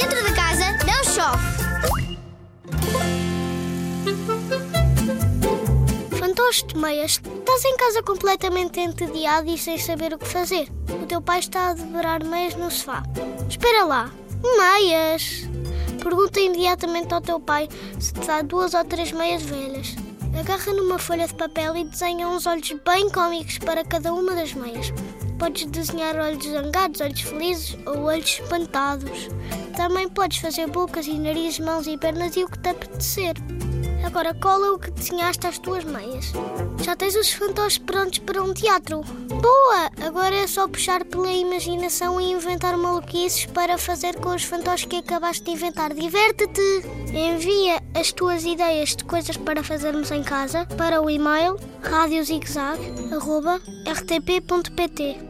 Dentro de casa não chove. Fantoche de meias, estás em casa completamente entediado e sem saber o que fazer. O teu pai está a devorar meias no sofá. Espera lá, meias! Pergunta imediatamente ao teu pai se te dá duas ou três meias velhas. Agarra numa folha de papel e desenha uns olhos bem cómicos para cada uma das meias. Podes desenhar olhos zangados, olhos felizes ou olhos espantados. Também podes fazer bocas e narizes, mãos e pernas e o que te apetecer. Agora cola o que desenhaste às tuas meias. Já tens os fantoches prontos para um teatro. Boa! Agora é só puxar pela imaginação e inventar maluquices para fazer com os fantoches que acabaste de inventar. Diverte-te! Envia as tuas ideias de coisas para fazermos em casa para o e-mail radiozigzag.rtp.pt